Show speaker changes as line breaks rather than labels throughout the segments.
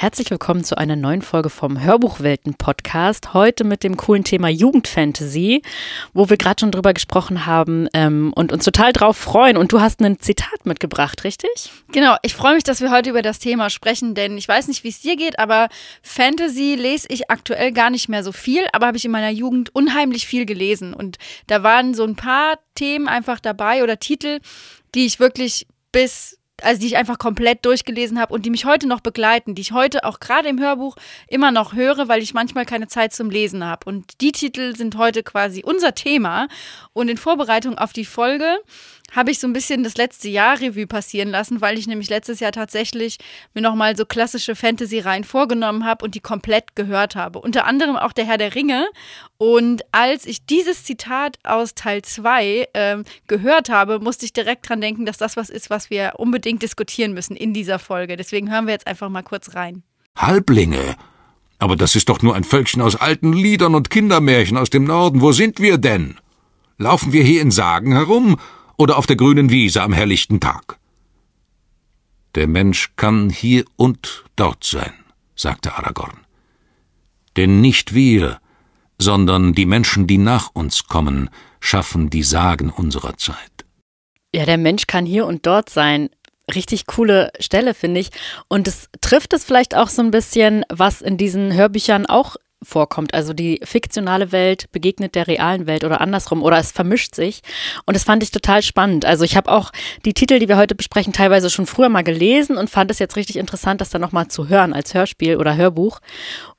Herzlich willkommen zu einer neuen Folge vom Hörbuchwelten Podcast. Heute mit dem coolen Thema Jugendfantasy, wo wir gerade schon drüber gesprochen haben ähm, und uns total drauf freuen. Und du hast ein Zitat mitgebracht, richtig?
Genau, ich freue mich, dass wir heute über das Thema sprechen, denn ich weiß nicht, wie es dir geht, aber Fantasy lese ich aktuell gar nicht mehr so viel, aber habe ich in meiner Jugend unheimlich viel gelesen. Und da waren so ein paar Themen einfach dabei oder Titel, die ich wirklich bis also die ich einfach komplett durchgelesen habe und die mich heute noch begleiten, die ich heute auch gerade im Hörbuch immer noch höre, weil ich manchmal keine Zeit zum Lesen habe. Und die Titel sind heute quasi unser Thema. Und in Vorbereitung auf die Folge habe ich so ein bisschen das letzte Jahr Revue passieren lassen, weil ich nämlich letztes Jahr tatsächlich mir nochmal so klassische Fantasy-Reihen vorgenommen habe und die komplett gehört habe. Unter anderem auch der Herr der Ringe. Und als ich dieses Zitat aus Teil 2 äh, gehört habe, musste ich direkt dran denken, dass das was ist, was wir unbedingt diskutieren müssen in dieser Folge. Deswegen hören wir jetzt einfach mal kurz rein.
Halblinge. Aber das ist doch nur ein Völkchen aus alten Liedern und Kindermärchen aus dem Norden. Wo sind wir denn? Laufen wir hier in Sagen herum oder auf der grünen Wiese am helllichten Tag. Der Mensch kann hier und dort sein, sagte Aragorn. Denn nicht wir, sondern die Menschen, die nach uns kommen, schaffen die Sagen unserer Zeit.
Ja, der Mensch kann hier und dort sein. Richtig coole Stelle, finde ich. Und es trifft es vielleicht auch so ein bisschen, was in diesen Hörbüchern auch vorkommt. Also die fiktionale Welt begegnet der realen Welt oder andersrum oder es vermischt sich. Und das fand ich total spannend. Also ich habe auch die Titel, die wir heute besprechen, teilweise schon früher mal gelesen und fand es jetzt richtig interessant, das dann nochmal zu hören als Hörspiel oder Hörbuch.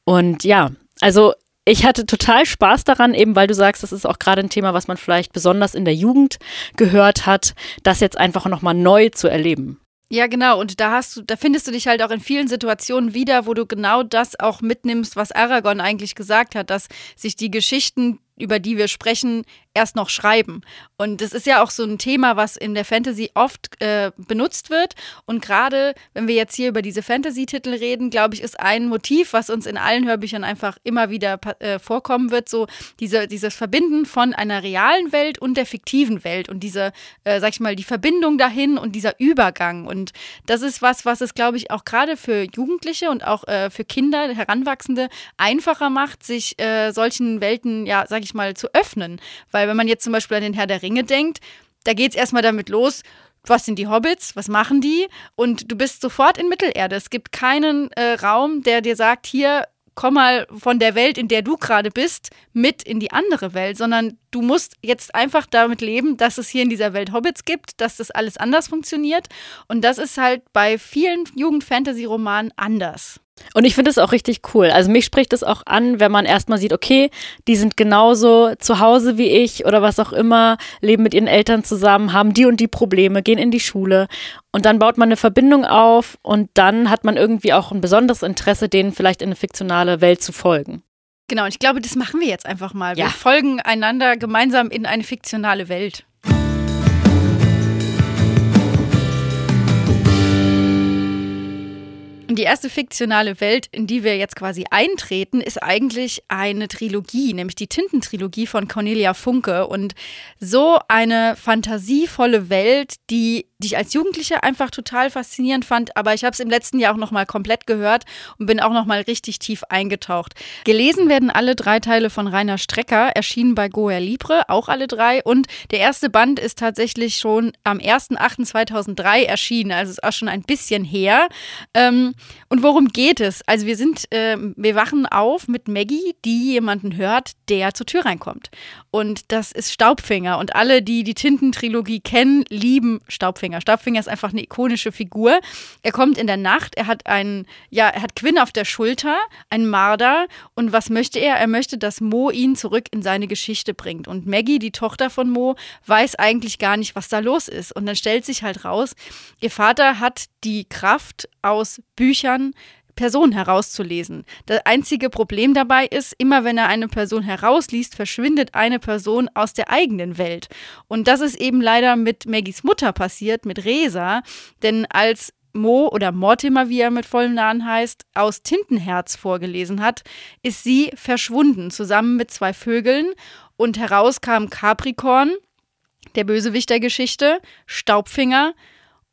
Und ja, also ich hatte total Spaß daran, eben weil du sagst, das ist auch gerade ein Thema, was man vielleicht besonders in der Jugend gehört hat, das jetzt einfach nochmal neu zu erleben.
Ja, genau. Und da hast du, da findest du dich halt auch in vielen Situationen wieder, wo du genau das auch mitnimmst, was Aragorn eigentlich gesagt hat, dass sich die Geschichten, über die wir sprechen, erst noch schreiben. Und das ist ja auch so ein Thema, was in der Fantasy oft äh, benutzt wird. Und gerade wenn wir jetzt hier über diese Fantasy-Titel reden, glaube ich, ist ein Motiv, was uns in allen Hörbüchern einfach immer wieder äh, vorkommen wird, so diese, dieses Verbinden von einer realen Welt und der fiktiven Welt und diese, äh, sag ich mal, die Verbindung dahin und dieser Übergang. Und das ist was, was es, glaube ich, auch gerade für Jugendliche und auch äh, für Kinder, Heranwachsende einfacher macht, sich äh, solchen Welten, ja, sag ich mal, zu öffnen. Weil weil wenn man jetzt zum Beispiel an den Herr der Ringe denkt, da geht es erstmal damit los, was sind die Hobbits, was machen die? Und du bist sofort in Mittelerde. Es gibt keinen äh, Raum, der dir sagt, hier, komm mal von der Welt, in der du gerade bist, mit in die andere Welt, sondern du musst jetzt einfach damit leben, dass es hier in dieser Welt Hobbits gibt, dass das alles anders funktioniert. Und das ist halt bei vielen Jugend-Fantasy-Romanen anders.
Und ich finde es auch richtig cool. Also mich spricht es auch an, wenn man erstmal sieht, okay, die sind genauso zu Hause wie ich oder was auch immer, leben mit ihren Eltern zusammen, haben die und die Probleme, gehen in die Schule. Und dann baut man eine Verbindung auf und dann hat man irgendwie auch ein besonderes Interesse, denen vielleicht in eine fiktionale Welt zu folgen.
Genau, und ich glaube, das machen wir jetzt einfach mal. Ja. Wir folgen einander gemeinsam in eine fiktionale Welt. Die erste fiktionale Welt, in die wir jetzt quasi eintreten, ist eigentlich eine Trilogie, nämlich die Tintentrilogie von Cornelia Funke. Und so eine fantasievolle Welt, die die ich als Jugendliche einfach total faszinierend fand, aber ich habe es im letzten Jahr auch noch mal komplett gehört und bin auch noch mal richtig tief eingetaucht. Gelesen werden alle drei Teile von Rainer Strecker, erschienen bei Goer Libre, auch alle drei und der erste Band ist tatsächlich schon am 1.8.2003 erschienen, also ist auch schon ein bisschen her. Ähm, und worum geht es? Also wir sind, äh, wir wachen auf mit Maggie, die jemanden hört, der zur Tür reinkommt. Und das ist Staubfinger. Und alle, die die Tintentrilogie kennen, lieben Staubfinger. Staubfinger ist einfach eine ikonische Figur. Er kommt in der Nacht, er hat einen, ja, er hat Quinn auf der Schulter, einen Marder. Und was möchte er? Er möchte, dass Mo ihn zurück in seine Geschichte bringt. Und Maggie, die Tochter von Mo, weiß eigentlich gar nicht, was da los ist. Und dann stellt sich halt raus, ihr Vater hat die Kraft aus Büchern, Person herauszulesen. Das einzige Problem dabei ist, immer wenn er eine Person herausliest, verschwindet eine Person aus der eigenen Welt. Und das ist eben leider mit Maggies Mutter passiert, mit Resa, denn als Mo oder Mortimer, wie er mit vollem Namen heißt, aus Tintenherz vorgelesen hat, ist sie verschwunden, zusammen mit zwei Vögeln. Und heraus kam Capricorn, der Bösewicht der Geschichte, Staubfinger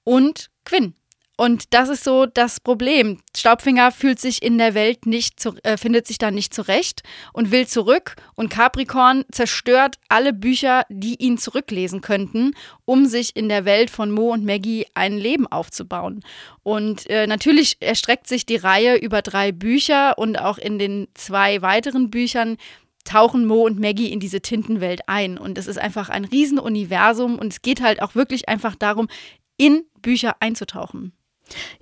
und Quinn. Und das ist so das Problem. Staubfinger fühlt sich in der Welt nicht, zu, äh, findet sich da nicht zurecht und will zurück. Und Capricorn zerstört alle Bücher, die ihn zurücklesen könnten, um sich in der Welt von Mo und Maggie ein Leben aufzubauen. Und äh, natürlich erstreckt sich die Reihe über drei Bücher und auch in den zwei weiteren Büchern tauchen Mo und Maggie in diese Tintenwelt ein. Und es ist einfach ein Riesenuniversum und es geht halt auch wirklich einfach darum, in Bücher einzutauchen.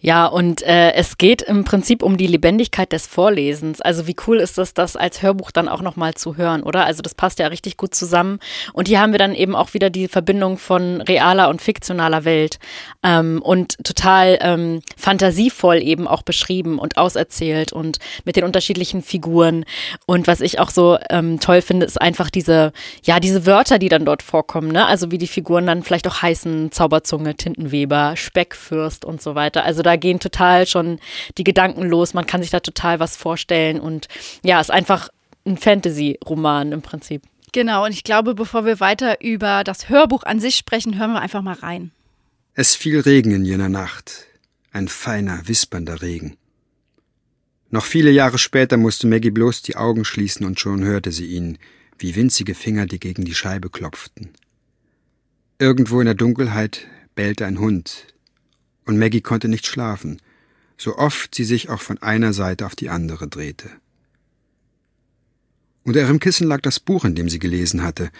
Ja, und äh, es geht im Prinzip um die Lebendigkeit des Vorlesens. Also wie cool ist es, das als Hörbuch dann auch nochmal zu hören, oder? Also das passt ja richtig gut zusammen. Und hier haben wir dann eben auch wieder die Verbindung von realer und fiktionaler Welt ähm, und total ähm, fantasievoll eben auch beschrieben und auserzählt und mit den unterschiedlichen Figuren. Und was ich auch so ähm, toll finde, ist einfach diese, ja, diese Wörter, die dann dort vorkommen, ne? Also wie die Figuren dann vielleicht auch heißen, Zauberzunge, Tintenweber, Speckfürst und so weiter weiter. Also da gehen total schon die Gedanken los. Man kann sich da total was vorstellen und ja, ist einfach ein Fantasy-Roman im Prinzip.
Genau, und ich glaube, bevor wir weiter über das Hörbuch an sich sprechen, hören wir einfach mal rein.
Es fiel Regen in jener Nacht, ein feiner, wispernder Regen. Noch viele Jahre später musste Maggie bloß die Augen schließen und schon hörte sie ihn, wie winzige Finger, die gegen die Scheibe klopften. Irgendwo in der Dunkelheit bellte ein Hund, und Maggie konnte nicht schlafen, so oft sie sich auch von einer Seite auf die andere drehte. Unter ihrem Kissen lag das Buch, in dem sie gelesen hatte.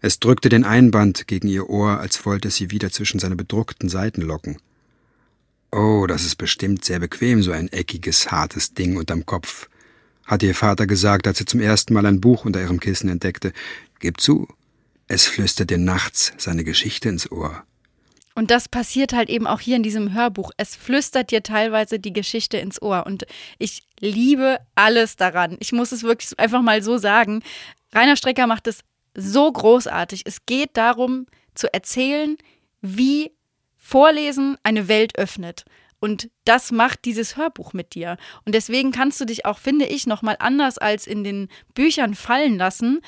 Es drückte den Einband gegen ihr Ohr, als wollte es sie wieder zwischen seine bedruckten Seiten locken. Oh, das ist bestimmt sehr bequem, so ein eckiges, hartes Ding unterm Kopf, hatte ihr Vater gesagt, als er zum ersten Mal ein Buch unter ihrem Kissen entdeckte. Gib zu, es flüstert dir nachts seine Geschichte ins Ohr.
Und das passiert halt eben auch hier in diesem Hörbuch. Es flüstert dir teilweise die Geschichte ins Ohr. Und ich liebe alles daran. Ich muss es wirklich einfach mal so sagen. Rainer Strecker macht es so großartig. Es geht darum, zu erzählen, wie Vorlesen eine Welt öffnet. Und das macht dieses Hörbuch mit dir. Und deswegen kannst du dich auch, finde ich, nochmal anders als in den Büchern fallen lassen.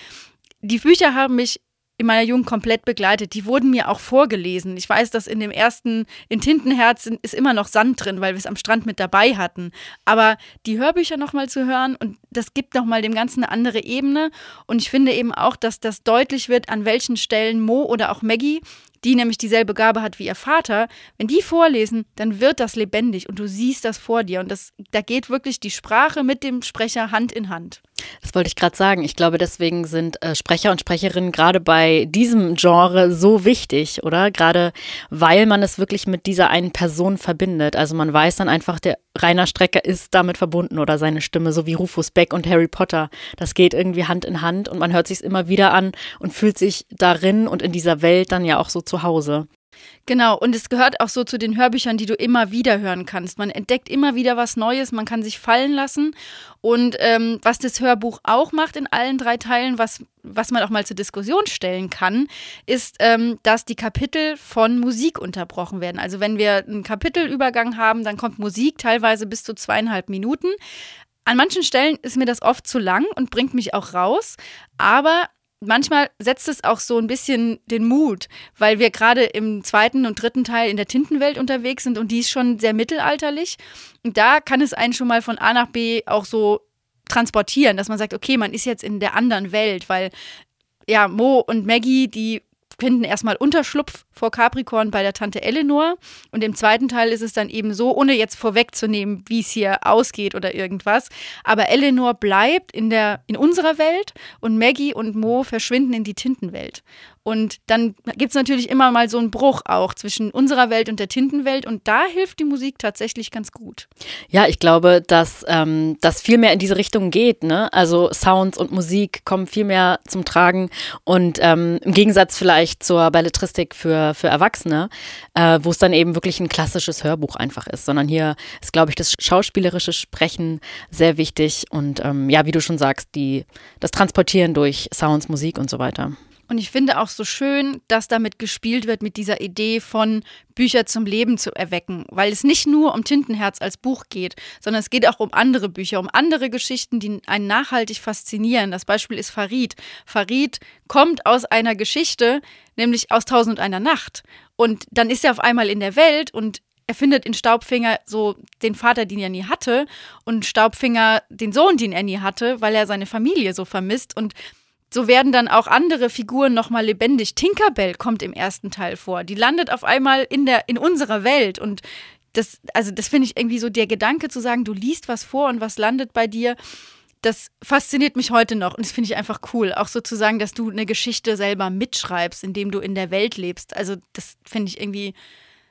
Die Bücher haben mich in meiner Jugend komplett begleitet. Die wurden mir auch vorgelesen. Ich weiß, dass in dem ersten, in Tintenherz ist immer noch Sand drin, weil wir es am Strand mit dabei hatten. Aber die Hörbücher nochmal zu hören und das gibt nochmal dem Ganzen eine andere Ebene. Und ich finde eben auch, dass das deutlich wird, an welchen Stellen Mo oder auch Maggie die nämlich dieselbe Gabe hat wie ihr Vater, wenn die vorlesen, dann wird das lebendig und du siehst das vor dir. Und das, da geht wirklich die Sprache mit dem Sprecher Hand in Hand.
Das wollte ich gerade sagen. Ich glaube, deswegen sind äh, Sprecher und Sprecherinnen gerade bei diesem Genre so wichtig, oder? Gerade weil man es wirklich mit dieser einen Person verbindet. Also man weiß dann einfach, der Rainer Strecker ist damit verbunden oder seine Stimme, so wie Rufus Beck und Harry Potter. Das geht irgendwie Hand in Hand und man hört sich immer wieder an und fühlt sich darin und in dieser Welt dann ja auch so zu Hause.
Genau, und es gehört auch so zu den Hörbüchern, die du immer wieder hören kannst. Man entdeckt immer wieder was Neues, man kann sich fallen lassen. Und ähm, was das Hörbuch auch macht in allen drei Teilen, was, was man auch mal zur Diskussion stellen kann, ist, ähm, dass die Kapitel von Musik unterbrochen werden. Also wenn wir einen Kapitelübergang haben, dann kommt Musik teilweise bis zu zweieinhalb Minuten. An manchen Stellen ist mir das oft zu lang und bringt mich auch raus, aber manchmal setzt es auch so ein bisschen den Mut, weil wir gerade im zweiten und dritten Teil in der Tintenwelt unterwegs sind und die ist schon sehr mittelalterlich. Und da kann es einen schon mal von A nach B auch so transportieren, dass man sagt, okay, man ist jetzt in der anderen Welt, weil ja, Mo und Maggie, die finden erstmal Unterschlupf vor Capricorn bei der Tante Eleanor. Und im zweiten Teil ist es dann eben so, ohne jetzt vorwegzunehmen, wie es hier ausgeht oder irgendwas. Aber Eleanor bleibt in, der, in unserer Welt und Maggie und Mo verschwinden in die Tintenwelt. Und dann gibt es natürlich immer mal so einen Bruch auch zwischen unserer Welt und der Tintenwelt. Und da hilft die Musik tatsächlich ganz gut.
Ja, ich glaube, dass ähm, das viel mehr in diese Richtung geht. Ne? Also Sounds und Musik kommen viel mehr zum Tragen. Und ähm, im Gegensatz vielleicht zur Belletristik für, für Erwachsene, äh, wo es dann eben wirklich ein klassisches Hörbuch einfach ist. Sondern hier ist, glaube ich, das schauspielerische Sprechen sehr wichtig. Und ähm, ja, wie du schon sagst, die, das Transportieren durch Sounds, Musik und so weiter.
Und ich finde auch so schön, dass damit gespielt wird mit dieser Idee von Bücher zum Leben zu erwecken, weil es nicht nur um Tintenherz als Buch geht, sondern es geht auch um andere Bücher, um andere Geschichten, die einen nachhaltig faszinieren. Das Beispiel ist Farid. Farid kommt aus einer Geschichte, nämlich aus Tausend und einer Nacht. Und dann ist er auf einmal in der Welt und er findet in Staubfinger so den Vater, den er nie hatte, und Staubfinger den Sohn, den er nie hatte, weil er seine Familie so vermisst. Und so werden dann auch andere Figuren nochmal lebendig. Tinkerbell kommt im ersten Teil vor. Die landet auf einmal in, der, in unserer Welt. Und das, also das finde ich irgendwie so der Gedanke zu sagen, du liest was vor und was landet bei dir. Das fasziniert mich heute noch und das finde ich einfach cool. Auch sozusagen, dass du eine Geschichte selber mitschreibst, indem du in der Welt lebst. Also, das finde ich irgendwie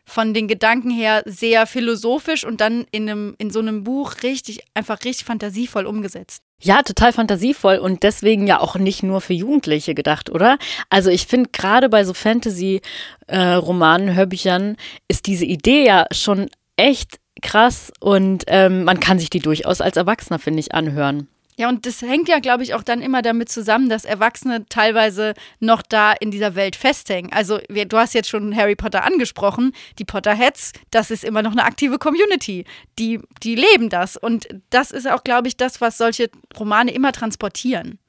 von den Gedanken her sehr philosophisch und dann in, einem, in so einem Buch richtig, einfach richtig fantasievoll umgesetzt.
Ja, total fantasievoll und deswegen ja auch nicht nur für Jugendliche gedacht, oder? Also ich finde gerade bei so Fantasy-Romanen, äh, Hörbüchern ist diese Idee ja schon echt krass und ähm, man kann sich die durchaus als Erwachsener, finde ich, anhören.
Ja, und das hängt ja, glaube ich, auch dann immer damit zusammen, dass Erwachsene teilweise noch da in dieser Welt festhängen. Also, du hast jetzt schon Harry Potter angesprochen, die Potterheads, das ist immer noch eine aktive Community. Die, die leben das. Und das ist auch, glaube ich, das, was solche Romane immer transportieren.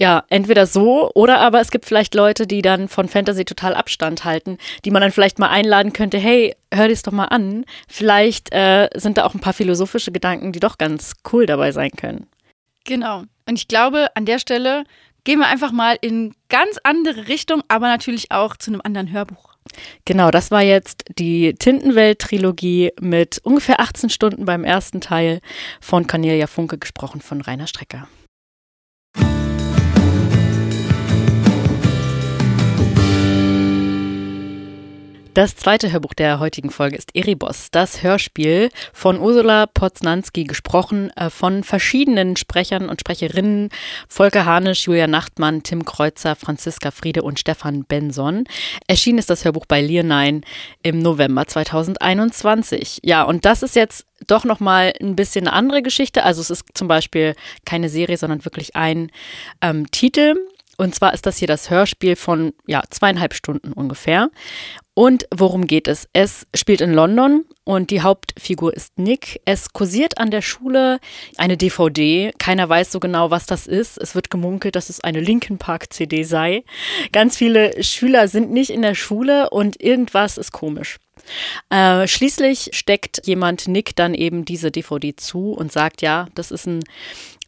Ja, entweder so oder aber es gibt vielleicht Leute, die dann von Fantasy total Abstand halten, die man dann vielleicht mal einladen könnte, hey, hör dies doch mal an. Vielleicht äh, sind da auch ein paar philosophische Gedanken, die doch ganz cool dabei sein können.
Genau. Und ich glaube, an der Stelle gehen wir einfach mal in ganz andere Richtung, aber natürlich auch zu einem anderen Hörbuch.
Genau, das war jetzt die Tintenwelt-Trilogie mit ungefähr 18 Stunden beim ersten Teil von Cornelia Funke, gesprochen von Rainer Strecker. Das zweite Hörbuch der heutigen Folge ist Erebos, das Hörspiel von Ursula Poznanski, gesprochen äh, von verschiedenen Sprechern und Sprecherinnen, Volker Hanisch, Julia Nachtmann, Tim Kreuzer, Franziska Friede und Stefan Benson. Erschienen ist das Hörbuch bei Leonine im November 2021. Ja, und das ist jetzt doch nochmal ein bisschen eine andere Geschichte. Also es ist zum Beispiel keine Serie, sondern wirklich ein ähm, Titel. Und zwar ist das hier das Hörspiel von ja, zweieinhalb Stunden ungefähr. Und worum geht es? Es spielt in London und die Hauptfigur ist Nick. Es kursiert an der Schule eine DVD. Keiner weiß so genau, was das ist. Es wird gemunkelt, dass es eine Linkin Park CD sei. Ganz viele Schüler sind nicht in der Schule und irgendwas ist komisch. Äh, schließlich steckt jemand Nick dann eben diese DVD zu und sagt, ja, das ist ein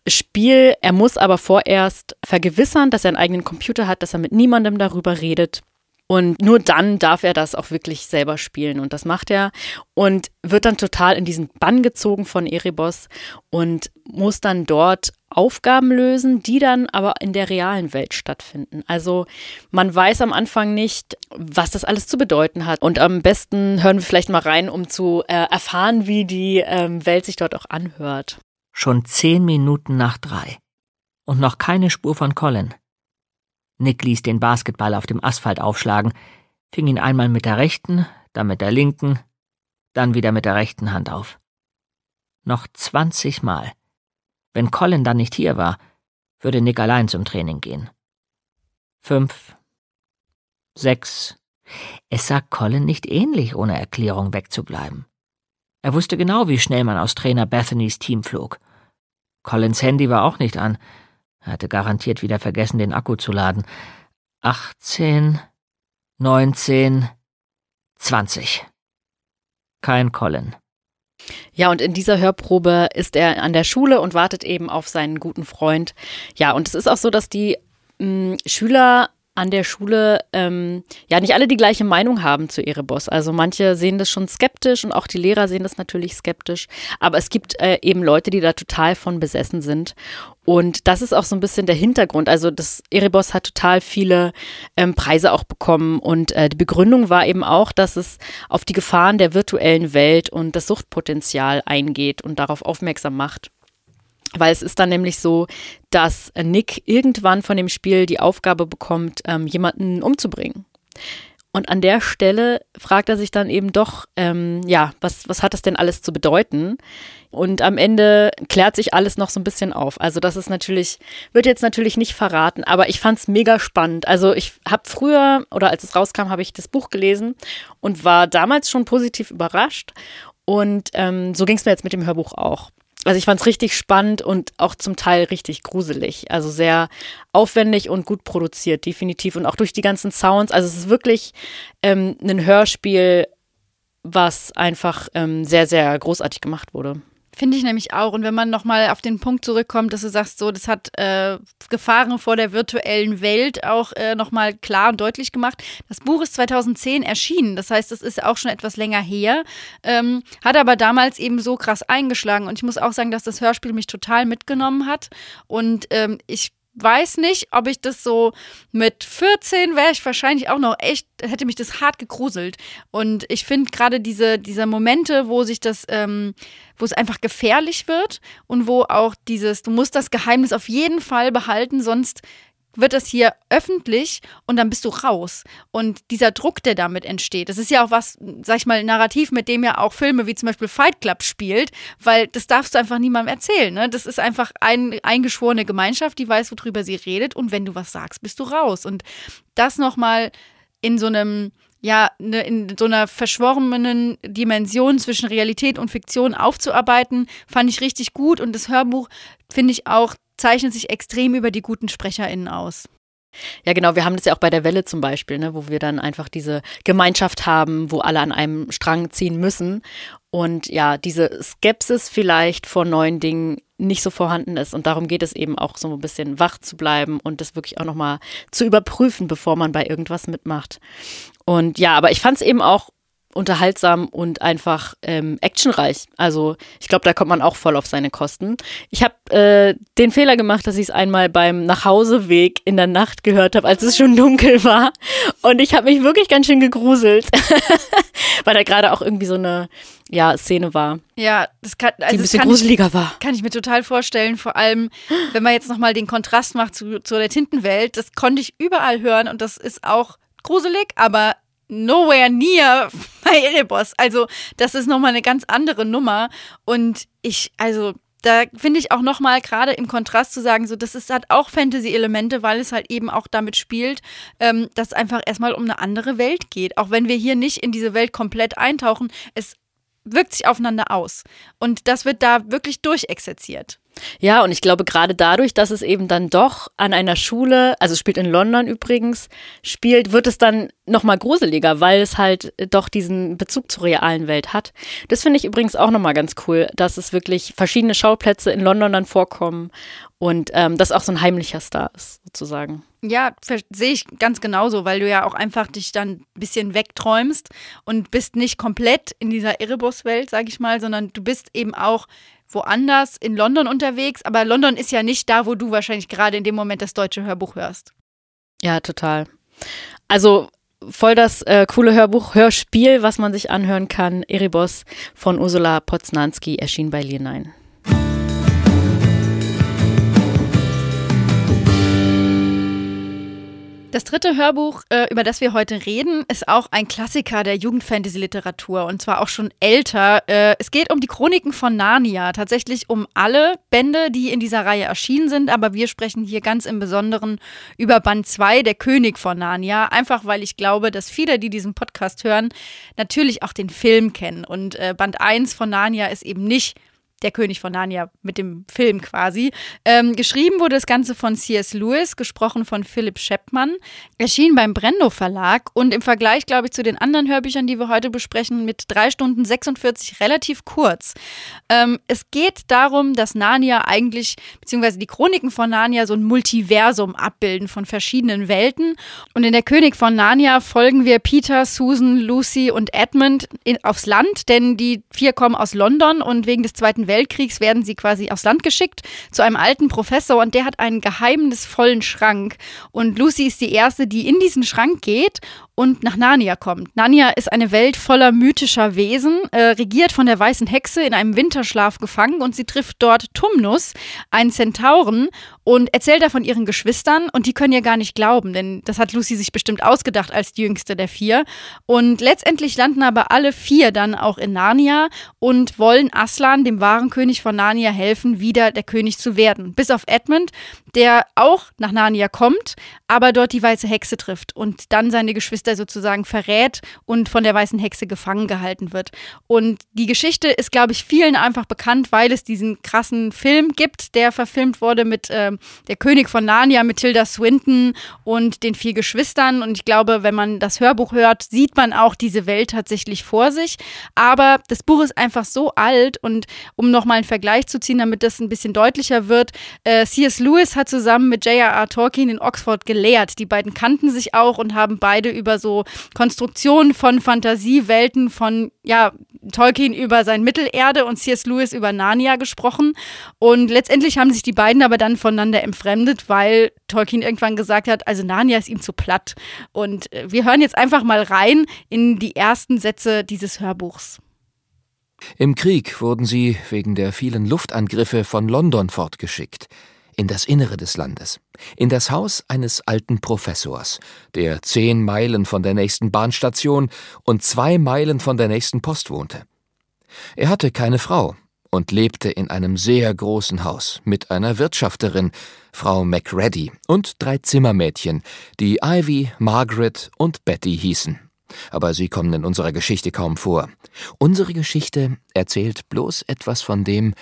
Spiel. Er muss aber vorerst vergewissern, dass er einen eigenen Computer hat, dass er mit niemandem darüber redet. Und nur dann darf er das auch wirklich selber spielen. Und das macht er und wird dann total in diesen Bann gezogen von Erebos und muss dann dort Aufgaben lösen, die dann aber in der realen Welt stattfinden. Also man weiß am Anfang nicht, was das alles zu bedeuten hat. Und am besten hören wir vielleicht mal rein, um zu äh, erfahren, wie die ähm, Welt sich dort auch anhört.
Schon zehn Minuten nach drei. Und noch keine Spur von Colin. Nick ließ den Basketball auf dem Asphalt aufschlagen, fing ihn einmal mit der rechten, dann mit der linken, dann wieder mit der rechten Hand auf. Noch zwanzig Mal. Wenn Colin dann nicht hier war, würde Nick allein zum Training gehen. Fünf. Sechs. Es sah Colin nicht ähnlich, ohne Erklärung wegzubleiben. Er wusste genau, wie schnell man aus Trainer Bethanys Team flog. Collins Handy war auch nicht an, hatte garantiert wieder vergessen, den Akku zu laden. 18, 19, 20. Kein Colin.
Ja, und in dieser Hörprobe ist er an der Schule und wartet eben auf seinen guten Freund. Ja, und es ist auch so, dass die mh, Schüler an der Schule ähm, ja nicht alle die gleiche Meinung haben zu Erebos. Also manche sehen das schon skeptisch und auch die Lehrer sehen das natürlich skeptisch. Aber es gibt äh, eben Leute, die da total von besessen sind. Und das ist auch so ein bisschen der Hintergrund. Also das Erebos hat total viele ähm, Preise auch bekommen. Und äh, die Begründung war eben auch, dass es auf die Gefahren der virtuellen Welt und das Suchtpotenzial eingeht und darauf aufmerksam macht. Weil es ist dann nämlich so, dass Nick irgendwann von dem Spiel die Aufgabe bekommt, ähm, jemanden umzubringen. Und an der Stelle fragt er sich dann eben doch, ähm, ja, was, was hat das denn alles zu bedeuten? Und am Ende klärt sich alles noch so ein bisschen auf. Also das ist natürlich, wird jetzt natürlich nicht verraten, aber ich fand es mega spannend. Also ich habe früher, oder als es rauskam, habe ich das Buch gelesen und war damals schon positiv überrascht. Und ähm, so ging es mir jetzt mit dem Hörbuch auch also ich fand es richtig spannend und auch zum Teil richtig gruselig. Also sehr aufwendig und gut produziert, definitiv. Und auch durch die ganzen Sounds. Also es ist wirklich ähm, ein Hörspiel was einfach ähm, sehr, sehr großartig gemacht wurde.
Finde ich nämlich auch. Und wenn man nochmal auf den Punkt zurückkommt, dass du sagst, so, das hat äh, Gefahren vor der virtuellen Welt auch äh, nochmal klar und deutlich gemacht. Das Buch ist 2010 erschienen. Das heißt, es ist auch schon etwas länger her. Ähm, hat aber damals eben so krass eingeschlagen. Und ich muss auch sagen, dass das Hörspiel mich total mitgenommen hat. Und ähm, ich weiß nicht, ob ich das so mit 14 wäre ich wahrscheinlich auch noch echt, hätte mich das hart gegruselt. Und ich finde gerade diese, diese Momente, wo sich das, ähm, wo es einfach gefährlich wird und wo auch dieses, du musst das Geheimnis auf jeden Fall behalten, sonst wird das hier öffentlich und dann bist du raus. Und dieser Druck, der damit entsteht, das ist ja auch was, sag ich mal, narrativ, mit dem ja auch Filme wie zum Beispiel Fight Club spielt, weil das darfst du einfach niemandem erzählen. Ne? Das ist einfach eine eingeschworene Gemeinschaft, die weiß, worüber sie redet und wenn du was sagst, bist du raus. Und das nochmal in so einem ja, ne, in so einer verschworenen Dimension zwischen Realität und Fiktion aufzuarbeiten, fand ich richtig gut. Und das Hörbuch finde ich auch zeichnet sich extrem über die guten SprecherInnen aus.
Ja, genau. Wir haben das ja auch bei der Welle zum Beispiel, ne, wo wir dann einfach diese Gemeinschaft haben, wo alle an einem Strang ziehen müssen. Und ja, diese Skepsis vielleicht vor neuen Dingen nicht so vorhanden ist. Und darum geht es eben auch so ein bisschen wach zu bleiben und das wirklich auch nochmal zu überprüfen, bevor man bei irgendwas mitmacht. Und ja, aber ich fand es eben auch unterhaltsam und einfach ähm, actionreich. Also ich glaube, da kommt man auch voll auf seine Kosten. Ich habe äh, den Fehler gemacht, dass ich es einmal beim Nachhauseweg in der Nacht gehört habe, als es schon dunkel war. Und ich habe mich wirklich ganz schön gegruselt, weil da gerade auch irgendwie so eine ja, Szene war.
Ja, das kann, also
die ein bisschen gruseliger
ich,
war.
Kann ich mir total vorstellen. Vor allem, wenn man jetzt nochmal den Kontrast macht zu, zu der Tintenwelt, das konnte ich überall hören und das ist auch gruselig, aber nowhere near bei Erebos. Also, das ist nochmal eine ganz andere Nummer. Und ich, also, da finde ich auch nochmal gerade im Kontrast zu sagen, so, das ist, hat auch Fantasy-Elemente, weil es halt eben auch damit spielt, ähm, dass einfach erstmal um eine andere Welt geht. Auch wenn wir hier nicht in diese Welt komplett eintauchen, es wirkt sich aufeinander aus. Und das wird da wirklich durchexerziert.
Ja, und ich glaube gerade dadurch, dass es eben dann doch an einer Schule, also spielt in London übrigens, spielt, wird es dann nochmal gruseliger, weil es halt doch diesen Bezug zur realen Welt hat. Das finde ich übrigens auch nochmal ganz cool, dass es wirklich verschiedene Schauplätze in London dann vorkommen und ähm, das auch so ein heimlicher Star ist, sozusagen.
Ja, sehe ich ganz genauso, weil du ja auch einfach dich dann ein bisschen wegträumst und bist nicht komplett in dieser Erebus-Welt, sag ich mal, sondern du bist eben auch woanders in London unterwegs, aber London ist ja nicht da, wo du wahrscheinlich gerade in dem Moment das deutsche Hörbuch hörst.
Ja, total. Also voll das äh, coole Hörbuch, Hörspiel, was man sich anhören kann. Erebos von Ursula Poznanski erschien bei Lienein.
Das dritte Hörbuch, äh, über das wir heute reden, ist auch ein Klassiker der Jugendfantasy-Literatur und zwar auch schon älter. Äh, es geht um die Chroniken von Narnia, tatsächlich um alle Bände, die in dieser Reihe erschienen sind, aber wir sprechen hier ganz im Besonderen über Band 2, der König von Narnia, einfach weil ich glaube, dass viele, die diesen Podcast hören, natürlich auch den Film kennen. Und äh, Band 1 von Narnia ist eben nicht der König von Narnia mit dem Film quasi. Ähm, geschrieben wurde das Ganze von C.S. Lewis, gesprochen von Philipp Scheppmann, erschien beim Brendo Verlag und im Vergleich, glaube ich, zu den anderen Hörbüchern, die wir heute besprechen, mit drei Stunden 46 relativ kurz. Ähm, es geht darum, dass Narnia eigentlich, beziehungsweise die Chroniken von Narnia so ein Multiversum abbilden von verschiedenen Welten. Und in der König von Narnia folgen wir Peter, Susan, Lucy und Edmund in, aufs Land, denn die vier kommen aus London und wegen des Zweiten Weltkriegs werden sie quasi aufs Land geschickt zu einem alten Professor und der hat einen geheimnisvollen Schrank. Und Lucy ist die erste, die in diesen Schrank geht und nach Narnia kommt. Narnia ist eine Welt voller mythischer Wesen, äh, regiert von der weißen Hexe in einem Winterschlaf gefangen und sie trifft dort Tumnus, einen Zentauren, und erzählt da von ihren Geschwistern und die können ihr gar nicht glauben, denn das hat Lucy sich bestimmt ausgedacht als die jüngste der vier. Und letztendlich landen aber alle vier dann auch in Narnia und wollen Aslan, dem wahren König von Narnia, helfen, wieder der König zu werden. Bis auf Edmund, der auch nach Narnia kommt, aber dort die weiße Hexe trifft und dann seine Geschwister er sozusagen verrät und von der weißen Hexe gefangen gehalten wird. Und die Geschichte ist, glaube ich, vielen einfach bekannt, weil es diesen krassen Film gibt, der verfilmt wurde mit äh, Der König von Narnia, mit Tilda Swinton und den vier Geschwistern. Und ich glaube, wenn man das Hörbuch hört, sieht man auch diese Welt tatsächlich vor sich. Aber das Buch ist einfach so alt und um nochmal einen Vergleich zu ziehen, damit das ein bisschen deutlicher wird, äh, C.S. Lewis hat zusammen mit J.R.R. Tolkien in Oxford gelehrt. Die beiden kannten sich auch und haben beide über so Konstruktionen von Fantasiewelten von, ja, Tolkien über sein Mittelerde und C.S. Lewis über Narnia gesprochen. Und letztendlich haben sich die beiden aber dann voneinander entfremdet, weil Tolkien irgendwann gesagt hat, also Narnia ist ihm zu platt. Und äh, wir hören jetzt einfach mal rein in die ersten Sätze dieses Hörbuchs.
Im Krieg wurden sie wegen der vielen Luftangriffe von London fortgeschickt, in das Innere des Landes, in das Haus eines alten Professors, der zehn Meilen von der nächsten Bahnstation und zwei Meilen von der nächsten Post wohnte. Er hatte keine Frau und lebte in einem sehr großen Haus mit einer Wirtschafterin, Frau Macready, und drei Zimmermädchen, die Ivy, Margaret und Betty hießen aber sie kommen in unserer Geschichte kaum vor. Unsere Geschichte erzählt bloß etwas von dem,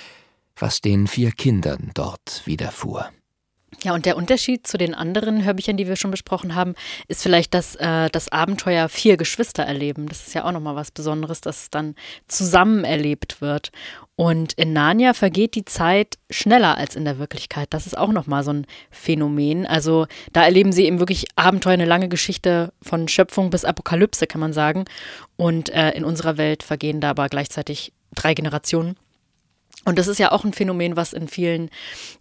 was den vier Kindern dort widerfuhr.
Ja, und der Unterschied zu den anderen Hörbüchern, die wir schon besprochen haben, ist vielleicht, dass äh, das Abenteuer vier Geschwister erleben. Das ist ja auch nochmal was Besonderes, dass es dann zusammen erlebt wird. Und in Narnia vergeht die Zeit schneller als in der Wirklichkeit. Das ist auch nochmal so ein Phänomen. Also da erleben sie eben wirklich Abenteuer, eine lange Geschichte von Schöpfung bis Apokalypse, kann man sagen. Und äh, in unserer Welt vergehen da aber gleichzeitig drei Generationen. Und das ist ja auch ein Phänomen, was in vielen,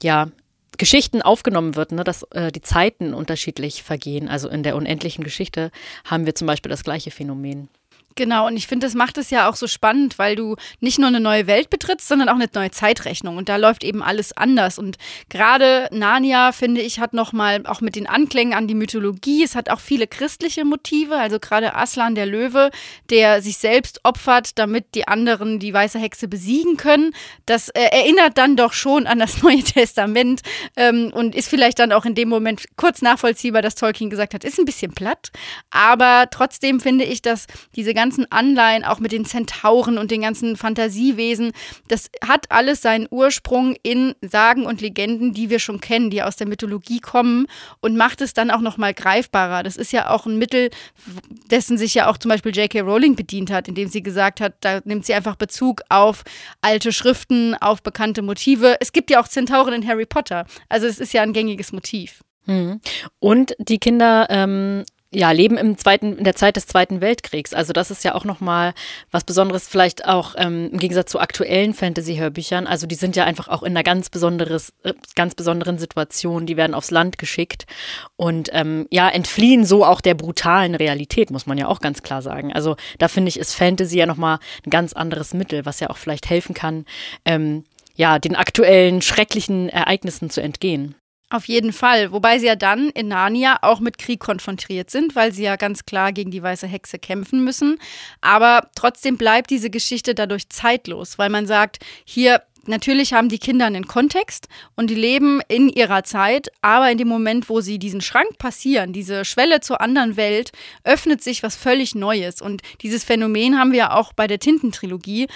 ja, Geschichten aufgenommen wird, ne, dass äh, die Zeiten unterschiedlich vergehen. Also in der unendlichen Geschichte haben wir zum Beispiel das gleiche Phänomen.
Genau, und ich finde, das macht es ja auch so spannend, weil du nicht nur eine neue Welt betrittst, sondern auch eine neue Zeitrechnung. Und da läuft eben alles anders. Und gerade Narnia, finde ich, hat nochmal auch mit den Anklängen an die Mythologie, es hat auch viele christliche Motive. Also gerade Aslan, der Löwe, der sich selbst opfert, damit die anderen die weiße Hexe besiegen können. Das äh, erinnert dann doch schon an das Neue Testament ähm, und ist vielleicht dann auch in dem Moment kurz nachvollziehbar, dass Tolkien gesagt hat, ist ein bisschen platt. Aber trotzdem finde ich, dass diese ganze ganzen Anleihen, auch mit den Zentauren und den ganzen Fantasiewesen, das hat alles seinen Ursprung in Sagen und Legenden, die wir schon kennen, die aus der Mythologie kommen und macht es dann auch nochmal greifbarer. Das ist ja auch ein Mittel, dessen sich ja auch zum Beispiel J.K. Rowling bedient hat, indem sie gesagt hat, da nimmt sie einfach Bezug auf alte Schriften, auf bekannte Motive. Es gibt ja auch Zentauren in Harry Potter. Also es ist ja ein gängiges Motiv.
Mhm. Und die Kinder ähm, ja, leben im zweiten, in der Zeit des Zweiten Weltkriegs. Also das ist ja auch nochmal was Besonderes, vielleicht auch ähm, im Gegensatz zu aktuellen Fantasy-Hörbüchern. Also die sind ja einfach auch in einer ganz besonderes, äh, ganz besonderen Situation. Die werden aufs Land geschickt und ähm, ja, entfliehen so auch der brutalen Realität, muss man ja auch ganz klar sagen. Also da finde ich, ist Fantasy ja nochmal ein ganz anderes Mittel, was ja auch vielleicht helfen kann, ähm, ja, den aktuellen schrecklichen Ereignissen zu entgehen.
Auf jeden Fall, wobei sie ja dann in Narnia auch mit Krieg konfrontiert sind, weil sie ja ganz klar gegen die weiße Hexe kämpfen müssen. Aber trotzdem bleibt diese Geschichte dadurch zeitlos, weil man sagt, hier Natürlich haben die Kinder einen Kontext und die leben in ihrer Zeit, aber in dem Moment, wo sie diesen Schrank passieren, diese Schwelle zur anderen Welt, öffnet sich was völlig Neues. Und dieses Phänomen haben wir auch bei der Tintentrilogie,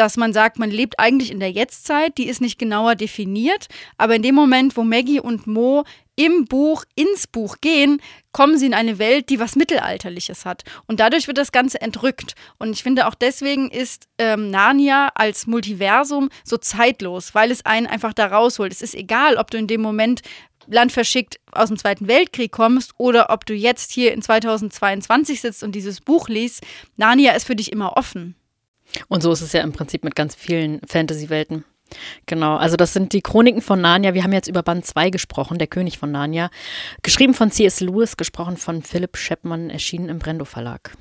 dass man sagt, man lebt eigentlich in der Jetztzeit, die ist nicht genauer definiert, aber in dem Moment, wo Maggie und Mo im Buch ins Buch gehen, kommen sie in eine Welt, die was Mittelalterliches hat. Und dadurch wird das Ganze entrückt. Und ich finde auch deswegen ist ähm, Narnia als Multiversum so zeitlos, weil es einen einfach da rausholt. Es ist egal, ob du in dem Moment Land verschickt aus dem Zweiten Weltkrieg kommst oder ob du jetzt hier in 2022 sitzt und dieses Buch liest. Narnia ist für dich immer offen.
Und so ist es ja im Prinzip mit ganz vielen Fantasy-Welten. Genau, also das sind die Chroniken von Narnia. Wir haben jetzt über Band 2 gesprochen, der König von Narnia. Geschrieben von C.S. Lewis, gesprochen von Philipp Scheppmann, erschienen im Brendo Verlag.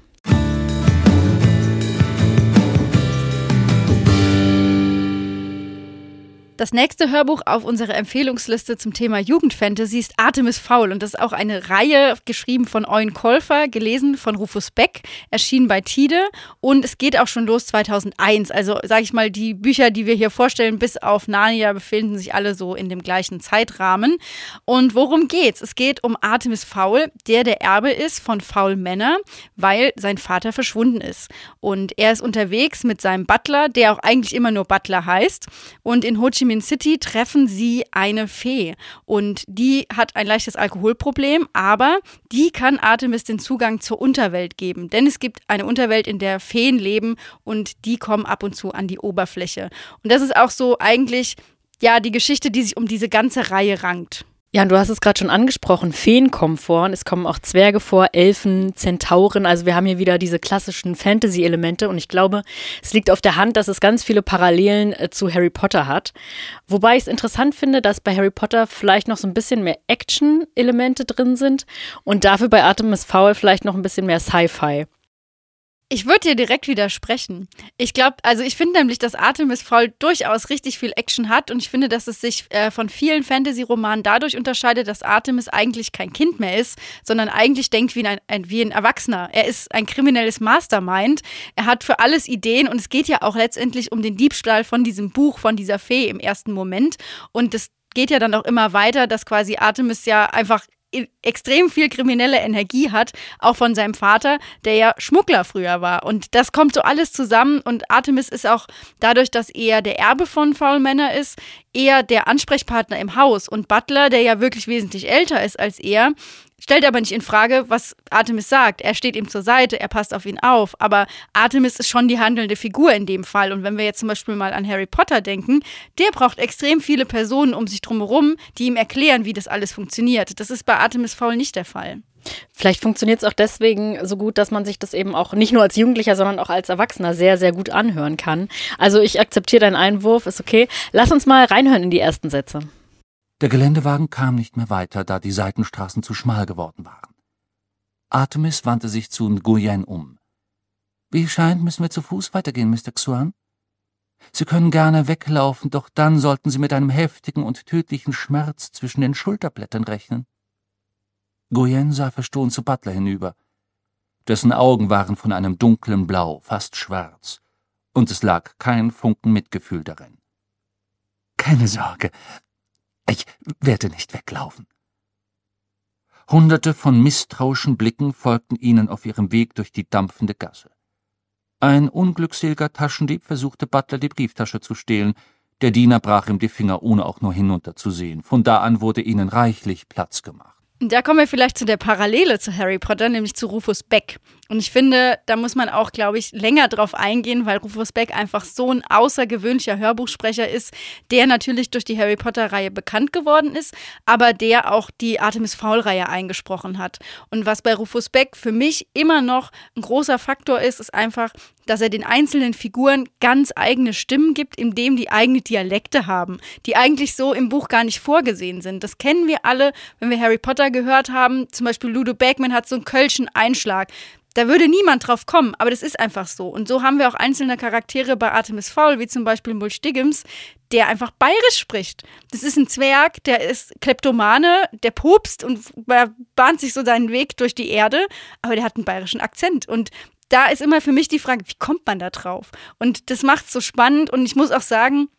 Das nächste Hörbuch auf unserer Empfehlungsliste zum Thema Jugendfantasy ist Artemis Fowl und das ist auch eine Reihe geschrieben von Eun Kolfer, gelesen von Rufus Beck, erschienen bei Tide und es geht auch schon los 2001. Also sage ich mal, die Bücher, die wir hier vorstellen, bis auf Narnia befinden sich alle so in dem gleichen Zeitrahmen. Und worum geht's? Es geht um Artemis Fowl, der der Erbe ist von Fowl Manor, weil sein Vater verschwunden ist und er ist unterwegs mit seinem Butler, der auch eigentlich immer nur Butler heißt und in Ho Chi Minh City treffen sie eine Fee und die hat ein leichtes Alkoholproblem, aber die kann Artemis den Zugang zur Unterwelt geben, denn es gibt eine Unterwelt, in der Feen leben und die kommen ab und zu an die Oberfläche. Und das ist auch so eigentlich ja die Geschichte, die sich um diese ganze Reihe rankt.
Ja, und du hast es gerade schon angesprochen, Feen kommen vor und es kommen auch Zwerge vor, Elfen, Zentauren. Also wir haben hier wieder diese klassischen Fantasy-Elemente und ich glaube, es liegt auf der Hand, dass es ganz viele Parallelen äh, zu Harry Potter hat. Wobei ich es interessant finde, dass bei Harry Potter vielleicht noch so ein bisschen mehr Action-Elemente drin sind und dafür bei Artemis Fowl vielleicht noch ein bisschen mehr Sci-Fi.
Ich würde dir direkt widersprechen. Ich glaube, also ich finde nämlich, dass Artemis Fowl durchaus richtig viel Action hat und ich finde, dass es sich äh, von vielen Fantasy-Romanen dadurch unterscheidet, dass Artemis eigentlich kein Kind mehr ist, sondern eigentlich denkt wie ein, ein, wie ein Erwachsener. Er ist ein kriminelles Mastermind. Er hat für alles Ideen und es geht ja auch letztendlich um den Diebstahl von diesem Buch, von dieser Fee im ersten Moment. Und das geht ja dann auch immer weiter, dass quasi Artemis ja einfach extrem viel kriminelle Energie hat, auch von seinem Vater, der ja Schmuggler früher war. Und das kommt so alles zusammen und Artemis ist auch dadurch, dass er der Erbe von Foul Manor ist, eher der Ansprechpartner im Haus. Und Butler, der ja wirklich wesentlich älter ist als er, stellt aber nicht in Frage, was Artemis sagt. Er steht ihm zur Seite, er passt auf ihn auf. Aber Artemis ist schon die handelnde Figur in dem Fall. Und wenn wir jetzt zum Beispiel mal an Harry Potter denken, der braucht extrem viele Personen um sich drumherum, die ihm erklären, wie das alles funktioniert. Das ist bei Artemis Fowl nicht der Fall.
Vielleicht funktioniert es auch deswegen so gut, dass man sich das eben auch nicht nur als Jugendlicher, sondern auch als Erwachsener sehr, sehr gut anhören kann. Also ich akzeptiere deinen Einwurf, ist okay. Lass uns mal reinhören in die ersten Sätze.
Der Geländewagen kam nicht mehr weiter, da die Seitenstraßen zu schmal geworden waren. Artemis wandte sich zu Nguyen um. Wie scheint, müssen wir zu Fuß weitergehen, Mr. Xuan? Sie können gerne weglaufen, doch dann sollten Sie mit einem heftigen und tödlichen Schmerz zwischen den Schulterblättern rechnen. Nguyen sah verstohlen zu Butler hinüber. Dessen Augen waren von einem dunklen Blau, fast schwarz, und es lag kein Funken Mitgefühl darin. Keine Sorge, ich werde nicht weglaufen. Hunderte von misstrauischen Blicken folgten ihnen auf ihrem Weg durch die dampfende Gasse. Ein unglückseliger Taschendieb versuchte Butler die Brieftasche zu stehlen, der Diener brach ihm die Finger, ohne auch nur hinunterzusehen. Von da an wurde ihnen reichlich Platz gemacht.
Da kommen wir vielleicht zu der Parallele zu Harry Potter, nämlich zu Rufus Beck. Und ich finde, da muss man auch, glaube ich, länger drauf eingehen, weil Rufus Beck einfach so ein außergewöhnlicher Hörbuchsprecher ist, der natürlich durch die Harry Potter-Reihe bekannt geworden ist, aber der auch die Artemis Fowl-Reihe eingesprochen hat. Und was bei Rufus Beck für mich immer noch ein großer Faktor ist, ist einfach, dass er den einzelnen Figuren ganz eigene Stimmen gibt, indem die eigene Dialekte haben, die eigentlich so im Buch gar nicht vorgesehen sind. Das kennen wir alle, wenn wir Harry Potter gehört haben. Zum Beispiel Ludo Bagman hat so einen kölschen Einschlag. Da würde niemand drauf kommen, aber das ist einfach so. Und so haben wir auch einzelne Charaktere bei Artemis Fowl, wie zum Beispiel Mulch Diggums, der einfach bayerisch spricht. Das ist ein Zwerg, der ist Kleptomane, der pupst und bahnt sich so seinen Weg durch die Erde, aber der hat einen bayerischen Akzent. Und da ist immer für mich die Frage, wie kommt man da drauf? Und das macht es so spannend und ich muss auch sagen,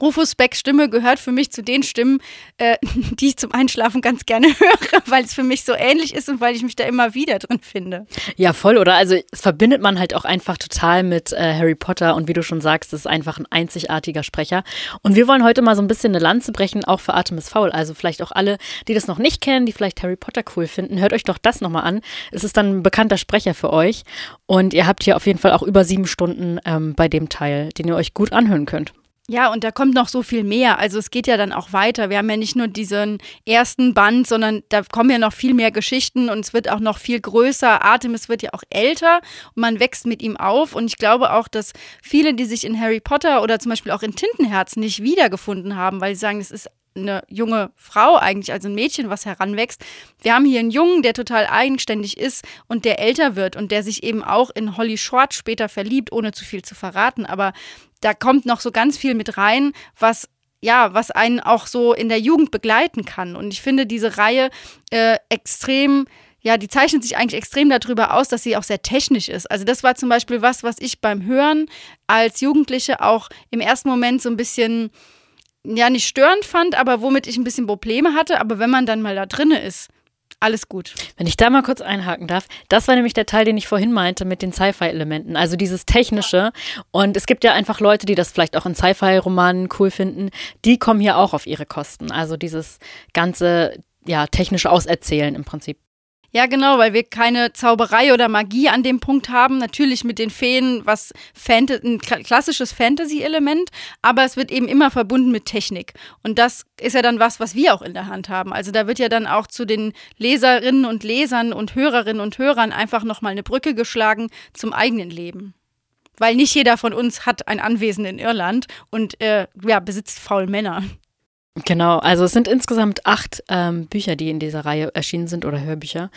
Rufus Becks Stimme gehört für mich zu den Stimmen, äh, die ich zum Einschlafen ganz gerne höre, weil es für mich so ähnlich ist und weil ich mich da immer wieder drin finde.
Ja, voll, oder? Also es verbindet man halt auch einfach total mit äh, Harry Potter und wie du schon sagst, das ist einfach ein einzigartiger Sprecher. Und wir wollen heute mal so ein bisschen eine Lanze brechen, auch für Artemis Fowl. Also vielleicht auch alle, die das noch nicht kennen, die vielleicht Harry Potter cool finden, hört euch doch das nochmal an. Es ist dann ein bekannter Sprecher für euch und ihr habt hier auf jeden Fall auch über sieben Stunden ähm, bei dem Teil, den ihr euch gut anhören könnt.
Ja, und da kommt noch so viel mehr. Also es geht ja dann auch weiter. Wir haben ja nicht nur diesen ersten Band, sondern da kommen ja noch viel mehr Geschichten und es wird auch noch viel größer. Artemis wird ja auch älter und man wächst mit ihm auf. Und ich glaube auch, dass viele, die sich in Harry Potter oder zum Beispiel auch in Tintenherz nicht wiedergefunden haben, weil sie sagen, es ist eine junge Frau eigentlich, also ein Mädchen, was heranwächst. Wir haben hier einen Jungen, der total eigenständig ist und der älter wird und der sich eben auch in Holly Short später verliebt, ohne zu viel zu verraten. Aber da kommt noch so ganz viel mit rein, was ja, was einen auch so in der Jugend begleiten kann. Und ich finde diese Reihe äh, extrem ja, die zeichnet sich eigentlich extrem darüber aus, dass sie auch sehr technisch ist. Also das war zum Beispiel was, was ich beim Hören als Jugendliche auch im ersten Moment so ein bisschen, ja, nicht störend fand, aber womit ich ein bisschen Probleme hatte. Aber wenn man dann mal da drinne ist, alles gut.
Wenn ich da mal kurz einhaken darf, das war nämlich der Teil, den ich vorhin meinte mit den Sci-Fi-Elementen, also dieses Technische. Und es gibt ja einfach Leute, die das vielleicht auch in Sci-Fi-Romanen cool finden, die kommen hier auch auf ihre Kosten. Also dieses ganze, ja, technische Auserzählen im Prinzip.
Ja, genau, weil wir keine Zauberei oder Magie an dem Punkt haben. Natürlich mit den Feen was Fant ein klassisches Fantasy-Element, aber es wird eben immer verbunden mit Technik. Und das ist ja dann was, was wir auch in der Hand haben. Also da wird ja dann auch zu den Leserinnen und Lesern und Hörerinnen und Hörern einfach nochmal eine Brücke geschlagen zum eigenen Leben. Weil nicht jeder von uns hat ein Anwesen in Irland und äh, ja, besitzt faul Männer.
Genau, also es sind insgesamt acht ähm, Bücher, die in dieser Reihe erschienen sind oder Hörbücher.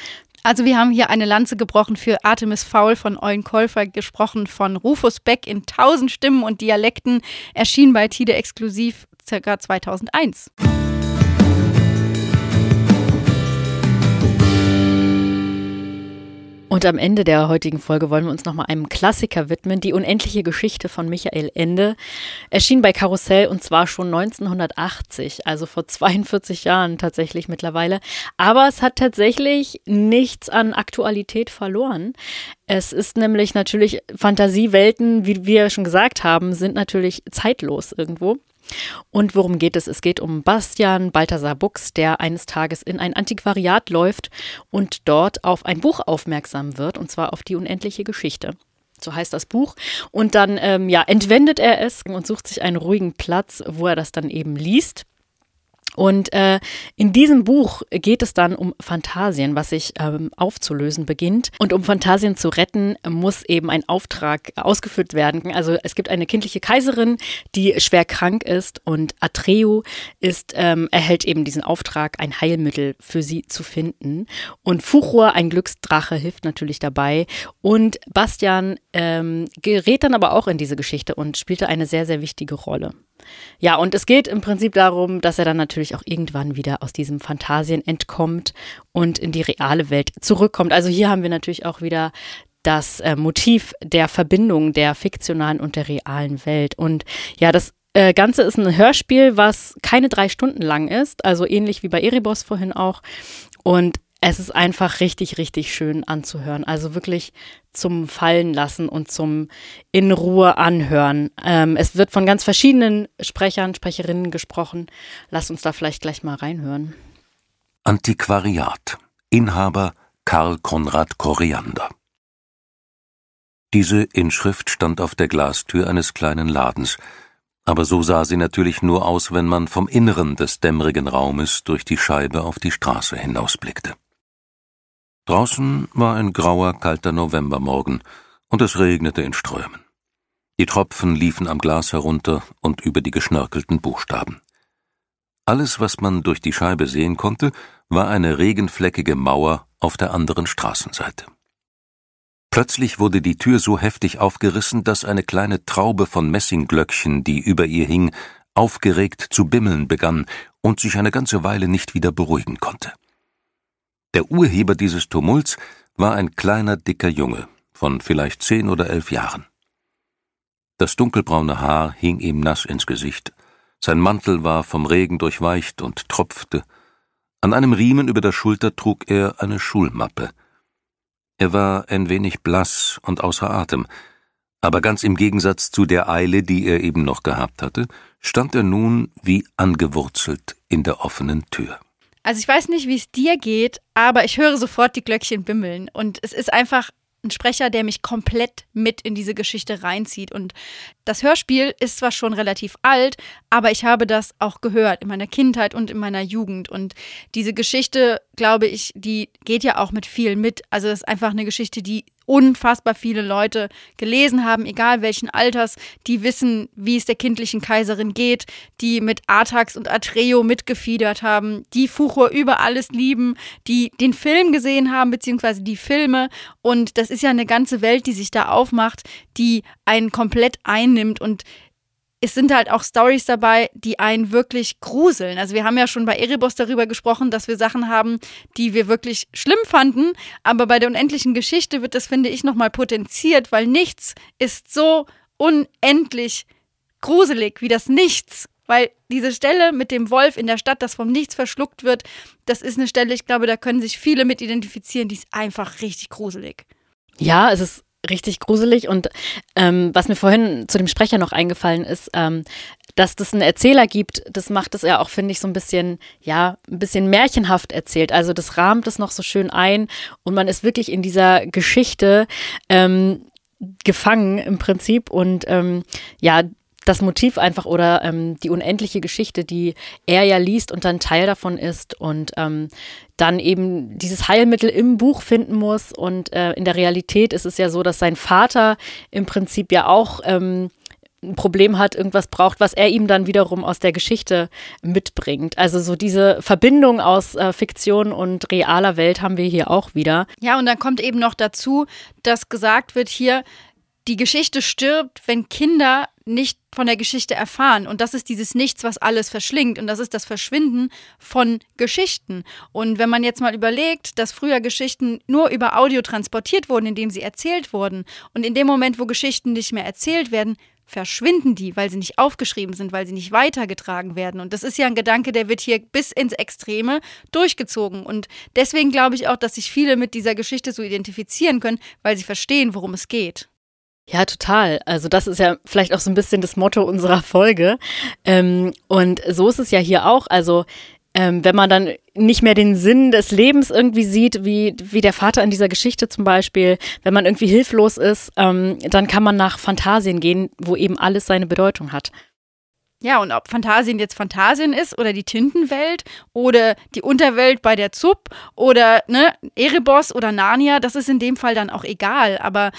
Also wir haben hier eine Lanze gebrochen für Artemis Fowl von Eulen Käufer, gesprochen von Rufus Beck in tausend Stimmen und Dialekten, erschien bei Tide exklusiv circa 2001.
Und am Ende der heutigen Folge wollen wir uns nochmal einem Klassiker widmen, die unendliche Geschichte von Michael Ende. Erschien bei Karussell und zwar schon 1980, also vor 42 Jahren tatsächlich mittlerweile. Aber es hat tatsächlich nichts an Aktualität verloren. Es ist nämlich natürlich Fantasiewelten, wie wir schon gesagt haben, sind natürlich zeitlos irgendwo. Und worum geht es? Es geht um Bastian Balthasar Buchs, der eines Tages in ein Antiquariat läuft und dort auf ein Buch aufmerksam wird, und zwar auf die unendliche Geschichte. So heißt das Buch. Und dann ähm, ja, entwendet er es und sucht sich einen ruhigen Platz, wo er das dann eben liest. Und äh, in diesem Buch geht es dann um Fantasien, was sich ähm, aufzulösen beginnt. Und um Fantasien zu retten, muss eben ein Auftrag ausgeführt werden. Also es gibt eine kindliche Kaiserin, die schwer krank ist und Atreo ist, ähm, erhält eben diesen Auftrag, ein Heilmittel für sie zu finden. Und Fuchur, ein Glücksdrache, hilft natürlich dabei. Und Bastian ähm, gerät dann aber auch in diese Geschichte und spielte eine sehr, sehr wichtige Rolle. Ja, und es geht im Prinzip darum, dass er dann natürlich auch irgendwann wieder aus diesem Fantasien entkommt und in die reale Welt zurückkommt. Also hier haben wir natürlich auch wieder das äh, Motiv der Verbindung der fiktionalen und der realen Welt. Und ja, das äh, Ganze ist ein Hörspiel, was keine drei Stunden lang ist, also ähnlich wie bei Erebos vorhin auch. Und es ist einfach richtig, richtig schön anzuhören. Also wirklich zum Fallen lassen und zum in Ruhe anhören. Ähm, es wird von ganz verschiedenen Sprechern, Sprecherinnen gesprochen. Lasst uns da vielleicht gleich mal reinhören.
Antiquariat. Inhaber Karl Konrad Koriander. Diese Inschrift stand auf der Glastür eines kleinen Ladens, aber so sah sie natürlich nur aus, wenn man vom Inneren des dämmerigen Raumes durch die Scheibe auf die Straße hinausblickte. Draußen war ein grauer, kalter Novembermorgen, und es regnete in Strömen. Die Tropfen liefen am Glas herunter und über die geschnörkelten Buchstaben. Alles, was man durch die Scheibe sehen konnte, war eine regenfleckige Mauer auf der anderen Straßenseite. Plötzlich wurde die Tür so heftig aufgerissen, dass eine kleine Traube von Messingglöckchen, die über ihr hing, aufgeregt zu bimmeln begann und sich eine ganze Weile nicht wieder beruhigen konnte. Der Urheber dieses Tumults war ein kleiner, dicker Junge von vielleicht zehn oder elf Jahren. Das dunkelbraune Haar hing ihm nass ins Gesicht, sein Mantel war vom Regen durchweicht und tropfte, an einem Riemen über der Schulter trug er eine Schulmappe. Er war ein wenig blass und außer Atem, aber ganz im Gegensatz zu der Eile, die er eben noch gehabt hatte, stand er nun wie angewurzelt in der offenen Tür.
Also ich weiß nicht, wie es dir geht, aber ich höre sofort die Glöckchen bimmeln. Und es ist einfach ein Sprecher, der mich komplett mit in diese Geschichte reinzieht. Und das Hörspiel ist zwar schon relativ alt, aber ich habe das auch gehört in meiner Kindheit und in meiner Jugend. Und diese Geschichte, glaube ich, die geht ja auch mit viel mit. Also es ist einfach eine Geschichte, die unfassbar viele Leute gelesen haben, egal welchen Alters, die wissen, wie es der kindlichen Kaiserin geht, die mit Artax und Atreo mitgefiedert haben, die Fuchur über alles lieben, die den Film gesehen haben, beziehungsweise die Filme. Und das ist ja eine ganze Welt, die sich da aufmacht, die einen komplett einnimmt und es sind halt auch Stories dabei, die einen wirklich gruseln. Also wir haben ja schon bei Erebos darüber gesprochen, dass wir Sachen haben, die wir wirklich schlimm fanden. Aber bei der unendlichen Geschichte wird das, finde ich, nochmal potenziert, weil nichts ist so unendlich gruselig wie das Nichts. Weil diese Stelle mit dem Wolf in der Stadt, das vom Nichts verschluckt wird, das ist eine Stelle, ich glaube, da können sich viele mit identifizieren, die ist einfach richtig gruselig.
Ja, es ist richtig gruselig. Und ähm, was mir vorhin zu dem Sprecher noch eingefallen ist, ähm, dass das einen Erzähler gibt, das macht es ja auch, finde ich, so ein bisschen, ja, ein bisschen märchenhaft erzählt. Also das rahmt es noch so schön ein und man ist wirklich in dieser Geschichte ähm, gefangen im Prinzip. Und ähm, ja, das Motiv einfach oder ähm, die unendliche Geschichte, die er ja liest und dann Teil davon ist und ähm, dann eben dieses Heilmittel im Buch finden muss. Und äh, in der Realität ist es ja so, dass sein Vater im Prinzip ja auch ähm, ein Problem hat, irgendwas braucht, was er ihm dann wiederum aus der Geschichte mitbringt. Also so diese Verbindung aus äh, Fiktion und realer Welt haben wir hier auch wieder.
Ja, und dann kommt eben noch dazu, dass gesagt wird hier, die Geschichte stirbt, wenn Kinder nicht von der Geschichte erfahren. Und das ist dieses Nichts, was alles verschlingt. Und das ist das Verschwinden von Geschichten. Und wenn man jetzt mal überlegt, dass früher Geschichten nur über Audio transportiert wurden, indem sie erzählt wurden. Und in dem Moment, wo Geschichten nicht mehr erzählt werden, verschwinden die, weil sie nicht aufgeschrieben sind, weil sie nicht weitergetragen werden. Und das ist ja ein Gedanke, der wird hier bis ins Extreme durchgezogen. Und deswegen glaube ich auch, dass sich viele mit dieser Geschichte so identifizieren können, weil sie verstehen, worum es geht.
Ja, total. Also das ist ja vielleicht auch so ein bisschen das Motto unserer Folge. Ähm, und so ist es ja hier auch. Also ähm, wenn man dann nicht mehr den Sinn des Lebens irgendwie sieht, wie, wie der Vater in dieser Geschichte zum Beispiel, wenn man irgendwie hilflos ist, ähm, dann kann man nach Fantasien gehen, wo eben alles seine Bedeutung hat.
Ja, und ob Fantasien jetzt Fantasien ist oder die Tintenwelt oder die Unterwelt bei der Zup oder ne, Erebos oder Narnia, das ist in dem Fall dann auch egal. Aber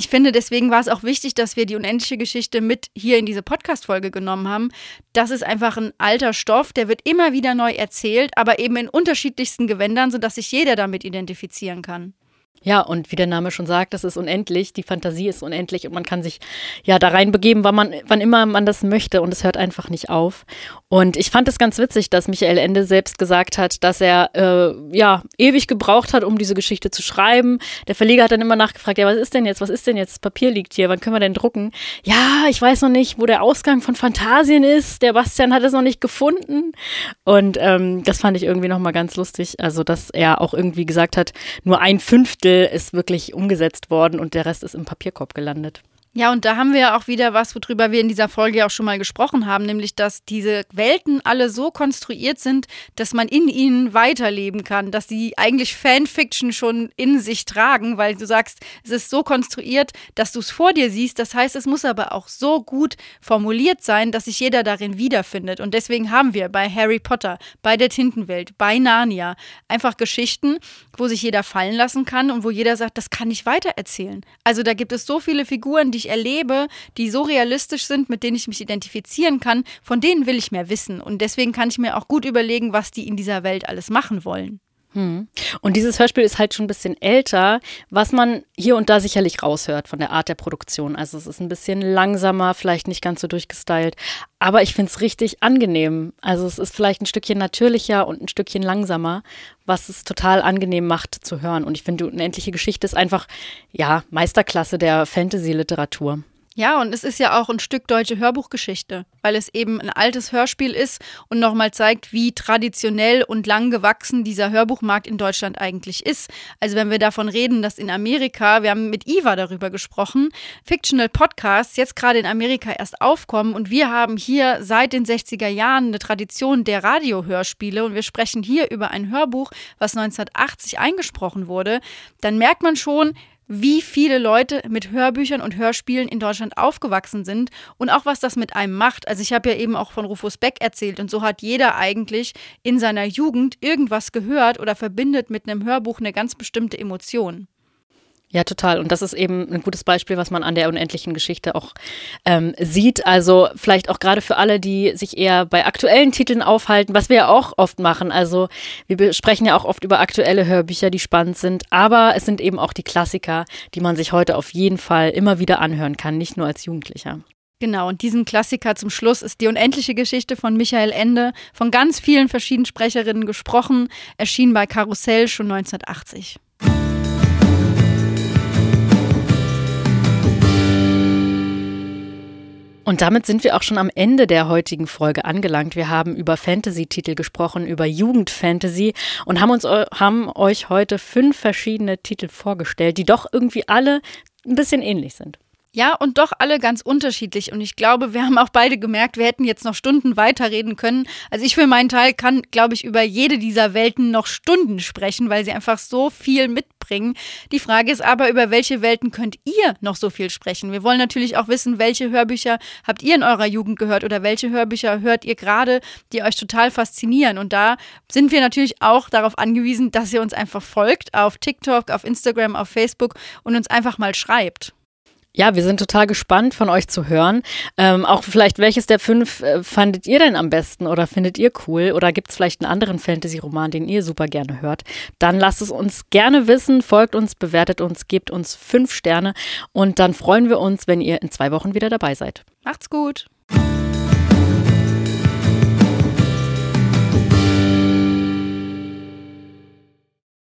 ich finde, deswegen war es auch wichtig, dass wir die unendliche Geschichte mit hier in diese Podcast-Folge genommen haben. Das ist einfach ein alter Stoff, der wird immer wieder neu erzählt, aber eben in unterschiedlichsten Gewändern, sodass sich jeder damit identifizieren kann.
Ja, und wie der Name schon sagt, das ist unendlich, die Fantasie ist unendlich und man kann sich ja da reinbegeben, wann, man, wann immer man das möchte und es hört einfach nicht auf. Und ich fand es ganz witzig, dass Michael Ende selbst gesagt hat, dass er äh, ja ewig gebraucht hat, um diese Geschichte zu schreiben. Der Verleger hat dann immer nachgefragt, ja, was ist denn jetzt, was ist denn jetzt, das Papier liegt hier, wann können wir denn drucken? Ja, ich weiß noch nicht, wo der Ausgang von Fantasien ist, der Bastian hat es noch nicht gefunden. Und ähm, das fand ich irgendwie nochmal ganz lustig, also dass er auch irgendwie gesagt hat, nur ein Fünftel Drittel ist wirklich umgesetzt worden und der Rest ist im Papierkorb gelandet.
Ja, und da haben wir ja auch wieder was, worüber wir in dieser Folge auch schon mal gesprochen haben, nämlich dass diese Welten alle so konstruiert sind, dass man in ihnen weiterleben kann, dass sie eigentlich Fanfiction schon in sich tragen, weil du sagst, es ist so konstruiert, dass du es vor dir siehst. Das heißt, es muss aber auch so gut formuliert sein, dass sich jeder darin wiederfindet. Und deswegen haben wir bei Harry Potter, bei der Tintenwelt, bei Narnia einfach Geschichten, wo sich jeder fallen lassen kann und wo jeder sagt, das kann ich weitererzählen. Also da gibt es so viele Figuren, die ich erlebe, die so realistisch sind, mit denen ich mich identifizieren kann, von denen will ich mehr wissen. Und deswegen kann ich mir auch gut überlegen, was die in dieser Welt alles machen wollen.
Hm. Und dieses Hörspiel ist halt schon ein bisschen älter, was man hier und da sicherlich raushört von der Art der Produktion. Also es ist ein bisschen langsamer, vielleicht nicht ganz so durchgestylt, aber ich finde es richtig angenehm. Also es ist vielleicht ein Stückchen natürlicher und ein Stückchen langsamer, was es total angenehm macht zu hören. Und ich finde, die unendliche Geschichte ist einfach, ja, Meisterklasse der Fantasy-Literatur.
Ja, und es ist ja auch ein Stück deutsche Hörbuchgeschichte, weil es eben ein altes Hörspiel ist und nochmal zeigt, wie traditionell und lang gewachsen dieser Hörbuchmarkt in Deutschland eigentlich ist. Also wenn wir davon reden, dass in Amerika, wir haben mit Iva darüber gesprochen, Fictional Podcasts jetzt gerade in Amerika erst aufkommen und wir haben hier seit den 60er Jahren eine Tradition der Radiohörspiele und wir sprechen hier über ein Hörbuch, was 1980 eingesprochen wurde, dann merkt man schon, wie viele Leute mit Hörbüchern und Hörspielen in Deutschland aufgewachsen sind und auch was das mit einem macht. Also ich habe ja eben auch von Rufus Beck erzählt und so hat jeder eigentlich in seiner Jugend irgendwas gehört oder verbindet mit einem Hörbuch eine ganz bestimmte Emotion.
Ja, total. Und das ist eben ein gutes Beispiel, was man an der unendlichen Geschichte auch ähm, sieht. Also vielleicht auch gerade für alle, die sich eher bei aktuellen Titeln aufhalten, was wir ja auch oft machen. Also wir sprechen ja auch oft über aktuelle Hörbücher, die spannend sind. Aber es sind eben auch die Klassiker, die man sich heute auf jeden Fall immer wieder anhören kann, nicht nur als Jugendlicher.
Genau, und diesen Klassiker zum Schluss ist die unendliche Geschichte von Michael Ende, von ganz vielen verschiedenen Sprecherinnen gesprochen, erschien bei Karussell schon 1980.
Und damit sind wir auch schon am Ende der heutigen Folge angelangt. Wir haben über Fantasy-Titel gesprochen, über Jugendfantasy und haben uns haben euch heute fünf verschiedene Titel vorgestellt, die doch irgendwie alle ein bisschen ähnlich sind.
Ja, und doch alle ganz unterschiedlich. Und ich glaube, wir haben auch beide gemerkt, wir hätten jetzt noch Stunden weiterreden können. Also ich für meinen Teil kann, glaube ich, über jede dieser Welten noch Stunden sprechen, weil sie einfach so viel mitbringen. Die Frage ist aber, über welche Welten könnt ihr noch so viel sprechen? Wir wollen natürlich auch wissen, welche Hörbücher habt ihr in eurer Jugend gehört oder welche Hörbücher hört ihr gerade, die euch total faszinieren. Und da sind wir natürlich auch darauf angewiesen, dass ihr uns einfach folgt auf TikTok, auf Instagram, auf Facebook und uns einfach mal schreibt.
Ja, wir sind total gespannt von euch zu hören. Ähm, auch vielleicht, welches der fünf äh, fandet ihr denn am besten oder findet ihr cool? Oder gibt es vielleicht einen anderen Fantasy-Roman, den ihr super gerne hört? Dann lasst es uns gerne wissen, folgt uns, bewertet uns, gebt uns fünf Sterne und dann freuen wir uns, wenn ihr in zwei Wochen wieder dabei seid.
Macht's gut!